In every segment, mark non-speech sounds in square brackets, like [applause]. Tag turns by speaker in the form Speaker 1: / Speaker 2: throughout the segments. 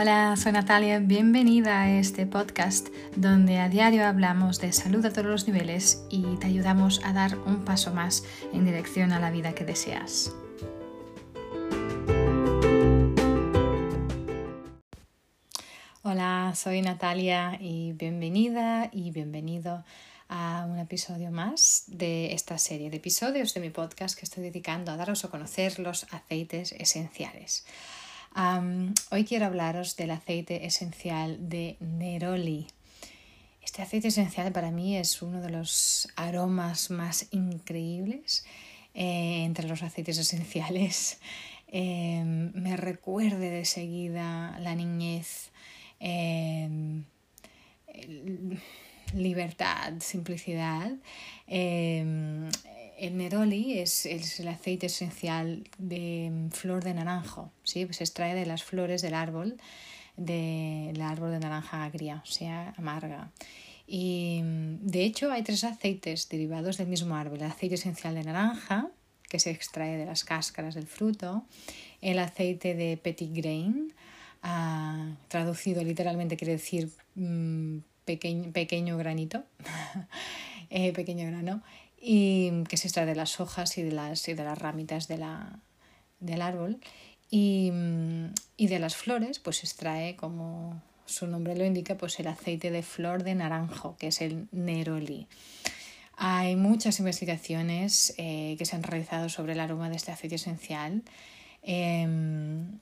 Speaker 1: Hola, soy Natalia, bienvenida a este podcast donde a diario hablamos de salud a todos los niveles y te ayudamos a dar un paso más en dirección a la vida que deseas. Hola, soy Natalia y bienvenida y bienvenido a un episodio más de esta serie de episodios de mi podcast que estoy dedicando a daros a conocer los aceites esenciales hoy quiero hablaros del aceite esencial de Neroli. Este aceite esencial para mí es uno de los aromas más increíbles eh, entre los aceites esenciales. [laughs] Em, me recuerde de seguida la niñez, em, libertad, simplicidad. El neroli es, el aceite esencial de mm, flor de naranjo, ¿sí? se extrae de las flores del árbol, del árbol de naranja agria, o sea, amarga. Y mm, de hecho hay tres aceites derivados del mismo árbol. El aceite esencial de naranja, que se extrae de las cáscaras del fruto, el aceite de petit grain, ah, traducido literalmente quiere decir mm, pequeño, granito, [laughs] eh, pequeño grano, y que se extrae de las hojas y de las, y de las ramitas de la, del árbol. Y, y, de las flores, pues se extrae, como su nombre lo indica, pues el aceite de flor de naranjo, que es el neroli. Hay muchas investigaciones eh, que se han realizado sobre el aroma de este aceite esencial em,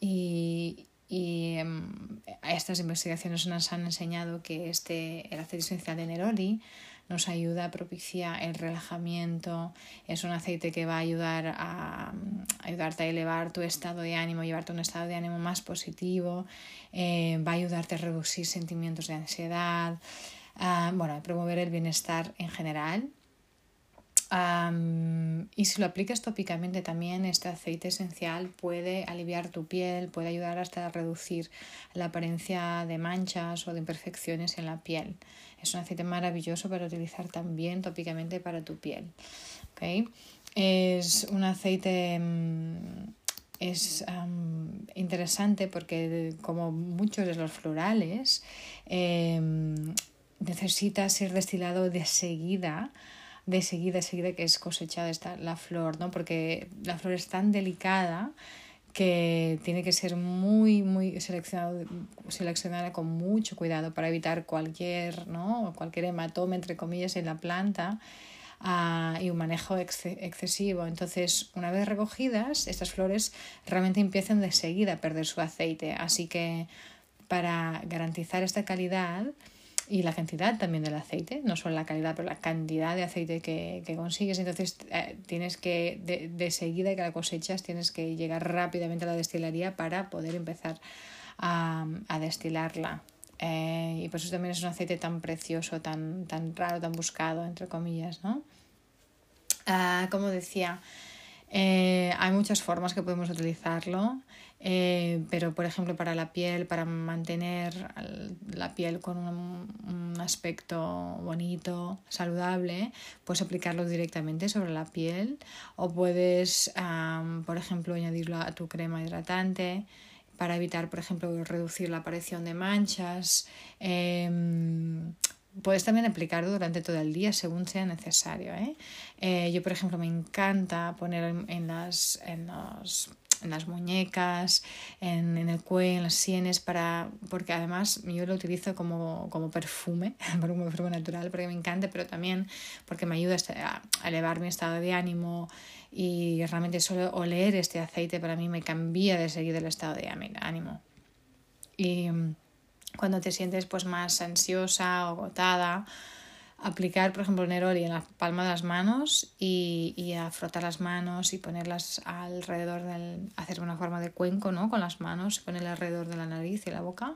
Speaker 1: y, y em, estas investigaciones nos han enseñado que este, el aceite esencial de neroli nos ayuda, propicia el relajamiento, es un aceite que va a ayudar a, ayudarte a elevar tu estado de ánimo, llevarte a un estado de ánimo más positivo, eh, va a ayudarte a reducir sentimientos de ansiedad, bueno, a promover el bienestar en general. Y si lo aplicas tópicamente también, este aceite esencial puede aliviar tu piel, puede ayudar hasta a reducir la apariencia de manchas o de imperfecciones en la piel. Es un aceite maravilloso para utilizar también tópicamente para tu piel. Es un aceite mm, es interesante porque como muchos de los florales em, necesita ser destilado de seguida de seguida, seguida que es cosechada esta, la flor, ¿no? porque la flor es tan delicada que tiene que ser muy, muy seleccionado, seleccionada con mucho cuidado para evitar cualquier, ¿no? cualquier hematoma, entre comillas, en la planta ah, y un manejo excesivo. Entonces, una vez recogidas, estas flores realmente empiezan de seguida a perder su aceite. Así que para garantizar esta calidad, y la cantidad también del aceite, no solo la calidad, pero la cantidad de aceite que, consigues. Entonces eh, tienes que, de, de, seguida que la cosechas, tienes que llegar rápidamente a la destilería para poder empezar a, destilarla. Eh, y por eso también es un aceite tan precioso, tan, tan raro, tan buscado, entre comillas, ¿no? Ah, como decía, eh, hay muchas formas que podemos utilizarlo. Eh, pero por ejemplo para la piel, para mantener la piel con un, aspecto bonito, saludable, puedes aplicarlo directamente sobre la piel o puedes, por ejemplo, añadirlo a tu crema hidratante para evitar, por ejemplo, reducir la aparición de manchas. Em, puedes también aplicarlo durante todo el día según sea necesario. ¿eh? Eh, yo, por ejemplo, me encanta poner en, las, en los en las muñecas, en, en, el cuello, en las sienes, para, porque además yo lo utilizo como, como perfume, [laughs] como perfume natural, porque me encanta, pero también porque me ayuda a elevar mi estado de ánimo y realmente solo oler este aceite para mí me cambia de seguir el estado de ánimo. Y mm, cuando te sientes pues más ansiosa o agotada, aplicar, por ejemplo, neroli en la palma de las manos y, y a frotar las manos y ponerlas alrededor del, hacer una forma de cuenco, ¿no? Con las manos, ponerla alrededor de la nariz y la boca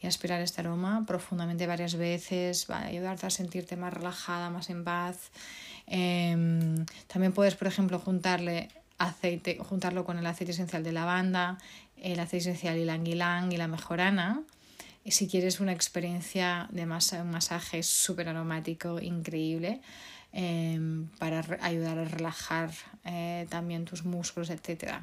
Speaker 1: y aspirar este aroma profundamente varias veces, va a ayudarte a sentirte más relajada, más en paz. Em, también puedes, por ejemplo, juntarle aceite, juntarlo con el aceite esencial de lavanda, el aceite esencial y la anguilán y la mejorana si quieres una experiencia de un masaje súper aromático, increíble, em, para ayudar a relajar eh, también tus músculos, etc.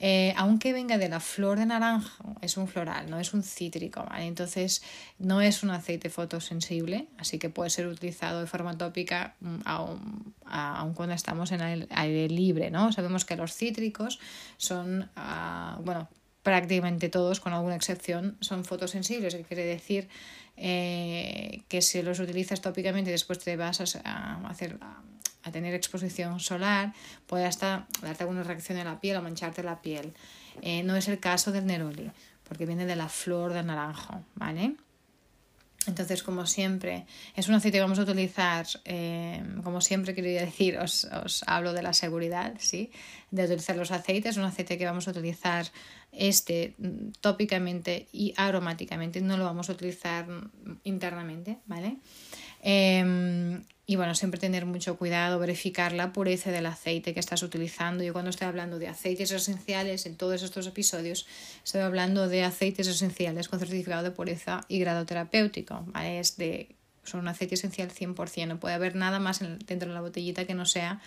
Speaker 1: Eh, aunque venga de la flor de naranjo, es un floral, no es un cítrico. Entonces no es un aceite fotosensible, así que puede ser utilizado de forma tópica mm, aun, cuando estamos en el aire libre, ¿no? Sabemos que los cítricos son, ah, bueno, prácticamente todos, con alguna excepción, son fotosensibles, que quiere decir eh, que si los utilizas tópicamente y después te vas a, hacer a tener exposición solar, puede hasta darte alguna reacción en la piel o mancharte la piel. Eh, no es el caso del neroli, porque viene de la flor del naranjo, ¿vale? Entonces, como siempre, es un aceite que vamos a utilizar, eh, como siempre quería decir, os, hablo de la seguridad, ¿sí? De utilizar los aceites, un aceite que vamos a utilizar este mm, tópicamente y aromáticamente, no lo vamos a utilizar internamente, ¿vale? Em, y bueno, siempre tener mucho cuidado, verificar la pureza del aceite que estás utilizando. Yo cuando estoy hablando de aceites esenciales en todos estos episodios, estoy hablando de aceites esenciales con certificado de pureza y grado terapéutico. Es de, son un aceite esencial 100%. No puede haber nada más dentro de la botellita que no sea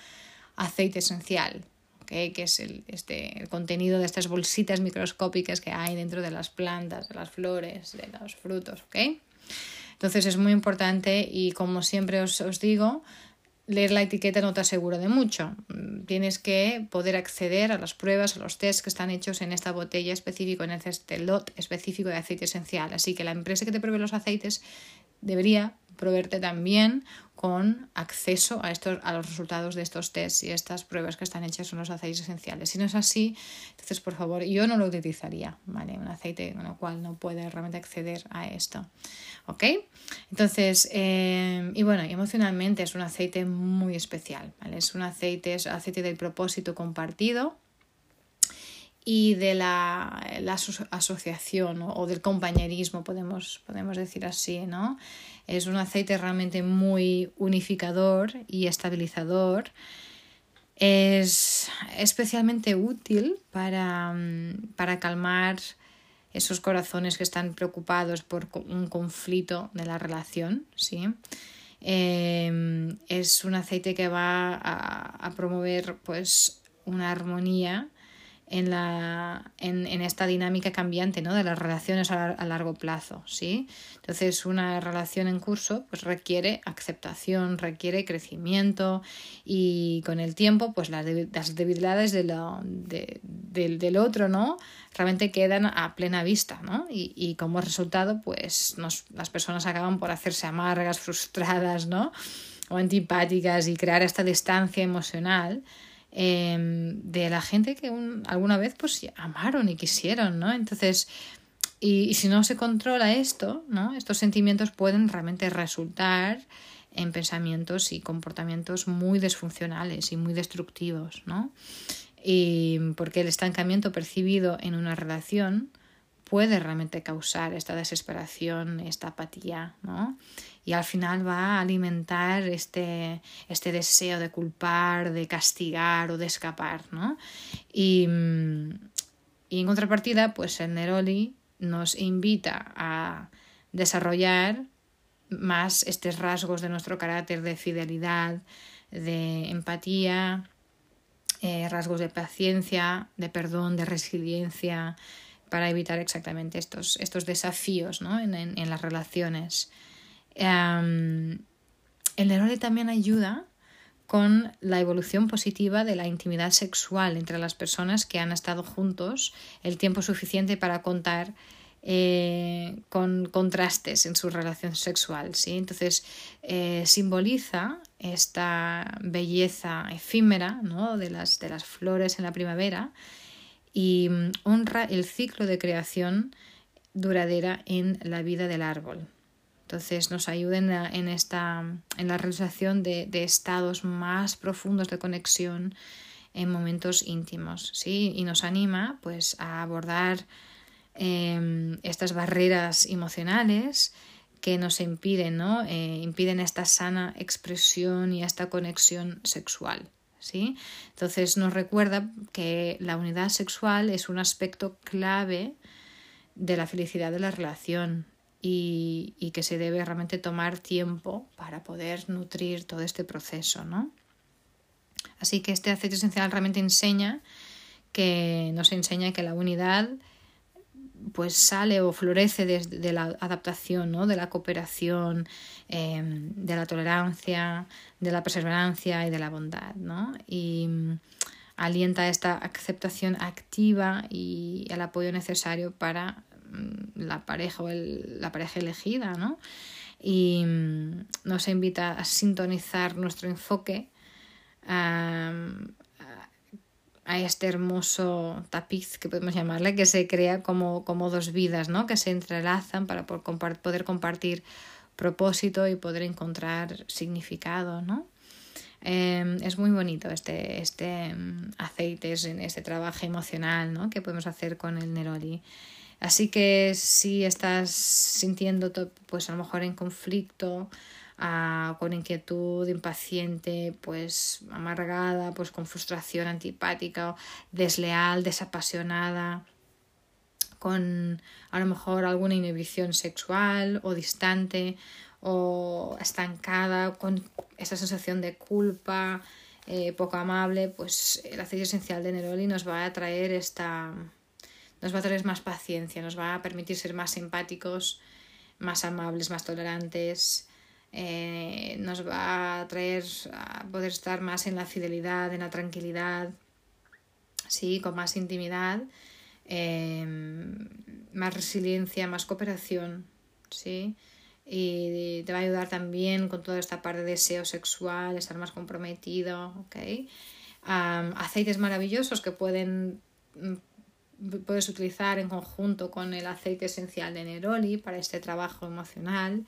Speaker 1: aceite esencial. que es el, este, el contenido de estas bolsitas microscópicas que hay dentro de las plantas, de las flores, de los frutos. Entonces es muy importante y como siempre os, digo, leer la etiqueta no te asegura de mucho. Tienes que poder acceder a las pruebas, a los tests que están hechos en esta botella específica, en este lot específico de aceite esencial. Así que la empresa que te provee los aceites debería proveerte también con acceso a, estos, a los resultados de estos tests y estas pruebas que están hechas son los aceites esenciales. Si no es así, entonces por favor, yo no lo utilizaría, ¿vale? Un aceite con el cual no puede realmente acceder a esto, ¿ok? Entonces, eh, y bueno, emocionalmente es un aceite muy especial, ¿vale? Es un aceite, es aceite del propósito compartido, y de la, la asociación o, del compañerismo, podemos, podemos decir así, ¿no? Es un aceite realmente muy unificador y estabilizador. Es especialmente útil para, para calmar esos corazones que están preocupados por un conflicto de la relación, ¿sí? Em, es un aceite que va a, a promover pues una armonía en, la, en, en, esta dinámica cambiante ¿no? de las relaciones a, a, largo plazo. ¿sí? Entonces, una relación en curso pues, requiere aceptación, requiere crecimiento y con el tiempo pues, las, debilidades de lo, de, del, del otro ¿no? realmente quedan a plena vista ¿no? y, y como resultado pues, nos, las personas acaban por hacerse amargas, frustradas ¿no? o antipáticas y crear esta distancia emocional Em, de la gente que alguna vez pues amaron y quisieron, ¿no? Entonces, y, si no se controla esto, ¿no? Estos sentimientos pueden realmente resultar en pensamientos y comportamientos muy disfuncionales y muy destructivos, ¿no? Y porque el estancamiento percibido en una relación puede realmente causar esta desesperación, esta apatía, ¿no? Y al final va a alimentar este, este deseo de culpar, de castigar o de escapar, ¿no? Y, y en contrapartida, pues el Neroli nos invita a desarrollar más estos rasgos de nuestro carácter de fidelidad, de empatía, eh, rasgos de paciencia, de perdón, de resiliencia, para evitar exactamente estos, estos desafíos ¿no? en, en, en las relaciones. Em, el Neroli también ayuda con la evolución positiva de la intimidad sexual entre las personas que han estado juntos el tiempo suficiente para contar eh, con contrastes en su relación sexual. ¿sí? Entonces, eh, simboliza esta belleza efímera ¿no? de, las, de las flores en la primavera y mm, honra el ciclo de creación duradera en la vida del árbol. Entonces nos ayuden en, esta, en la realización de, estados más profundos de conexión en momentos íntimos, ¿sí? Y nos anima pues a abordar em, estas barreras emocionales que nos impiden, ¿no? Eh, impiden esta sana expresión y esta conexión sexual. ¿sí? Entonces nos recuerda que la unidad sexual es un aspecto clave de la felicidad de la relación, y, que se debe realmente tomar tiempo para poder nutrir todo este proceso, ¿no? Así que este aceite esencial realmente enseña que nos enseña que la unidad pues sale o florece desde de la adaptación, ¿no? de la cooperación, em, de la tolerancia, de la perseverancia y de la bondad. ¿no? Y mm, alienta esta aceptación activa y el apoyo necesario para la pareja o la pareja elegida. ¿no? Y mm, nos invita a sintonizar nuestro enfoque a este hermoso tapiz que podemos llamarle, que se crea como, como dos vidas, ¿no? que se entrelazan para poder compartir propósito y poder encontrar significado. ¿no? Em, es muy bonito este, este mm, aceite, este trabajo emocional ¿no? que podemos hacer con el Neroli. Así que si estás sintiendo pues a lo mejor en conflicto, con inquietud, impaciente, pues amargada, pues con frustración antipática, desleal, desapasionada, con a lo mejor alguna inhibición sexual o distante o estancada, con esa sensación de culpa, eh, poco amable, pues el aceite esencial de Neroli nos va a traer esta nos va a traer más paciencia, nos va a permitir ser más simpáticos, más amables, más tolerantes, eh, nos va a traer a poder estar más en la fidelidad, en la tranquilidad, sí, con más intimidad, em, más resiliencia, más cooperación, sí. Y te va a ayudar también con toda esta parte de deseo sexual, estar más comprometido, ¿ok? aceites maravillosos que pueden mm, puedes utilizar en conjunto con el aceite esencial de Neroli para este trabajo emocional.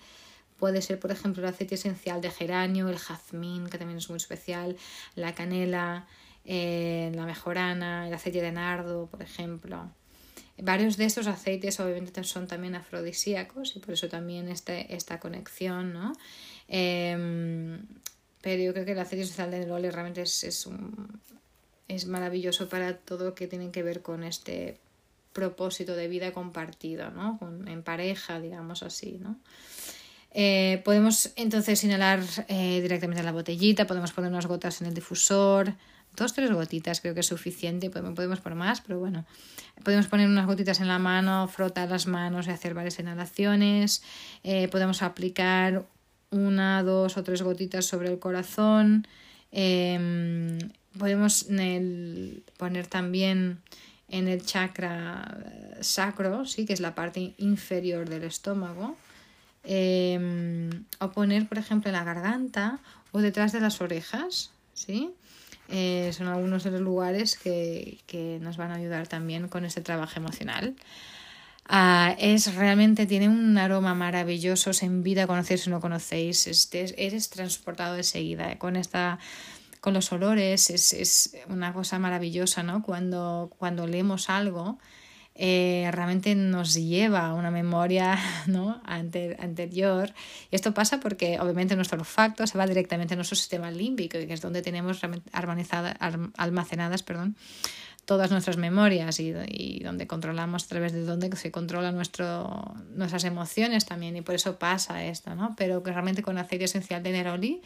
Speaker 1: Puede ser, por ejemplo, el aceite esencial de geranio, el jazmín, que también es muy especial, la canela, eh, la mejorana, el aceite de nardo, por ejemplo. Varios de estos aceites obviamente son también afrodisíacos y por eso también este, esta conexión, ¿no? Em, pero yo creo que el aceite esencial de Neroli realmente es, es, un, es maravilloso para todo lo que tiene que ver con este propósito de vida compartido, ¿no? en pareja, digamos así, ¿no? Eh, podemos entonces inhalar eh, directamente en la botellita, podemos poner unas gotas en el difusor, dos, tres gotitas creo que es suficiente, podemos, podemos poner más, pero bueno, podemos poner unas gotitas en la mano, frotar las manos y hacer varias inhalaciones, eh, podemos aplicar una, dos o tres gotitas sobre el corazón, em, podemos poner también en el chakra sacro, ¿sí? que es la parte inferior del estómago, Em, o poner, por ejemplo, en la garganta o detrás de las orejas, ¿sí? Eh, son algunos de los lugares que, nos van a ayudar también con este trabajo emocional. Ah, es realmente, tiene un aroma maravilloso, se invita a conocer si no conocéis, este, eres transportado enseguida eh, con esta con los olores, es, es una cosa maravillosa, ¿no? Cuando, cuando leemos algo, eh, realmente nos lleva a una memoria [laughs] ¿no? anterior. Y esto pasa porque obviamente nuestro olfacto se va directamente a nuestro sistema límbico, que es donde tenemos almacenadas perdón, todas nuestras memorias y, donde controlamos a través de donde se controla nuestro, nuestras emociones también. Y por eso pasa esto, ¿no? Pero que realmente con aceite esencial de Neroli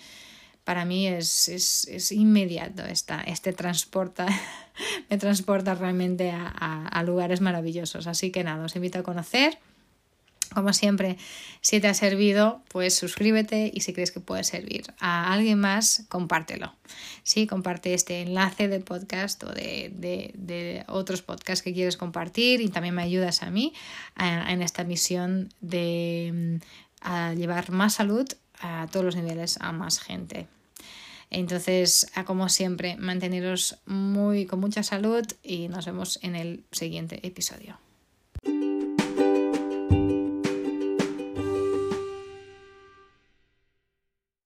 Speaker 1: para mí es, es, es inmediato. Este transporta, [laughs] me transporta realmente a, a, lugares maravillosos. Así que nada, os invito a conocer. Como siempre, si te ha servido, pues suscríbete y si crees que puede servir a alguien más, compártelo. Sí, comparte este enlace de podcast o de, de, de otros podcasts que quieres compartir y también me ayudas a mí en esta misión de mm, llevar más salud a todos los niveles a más gente. Entonces, como siempre, manteneros muy con mucha salud y nos vemos en el siguiente episodio.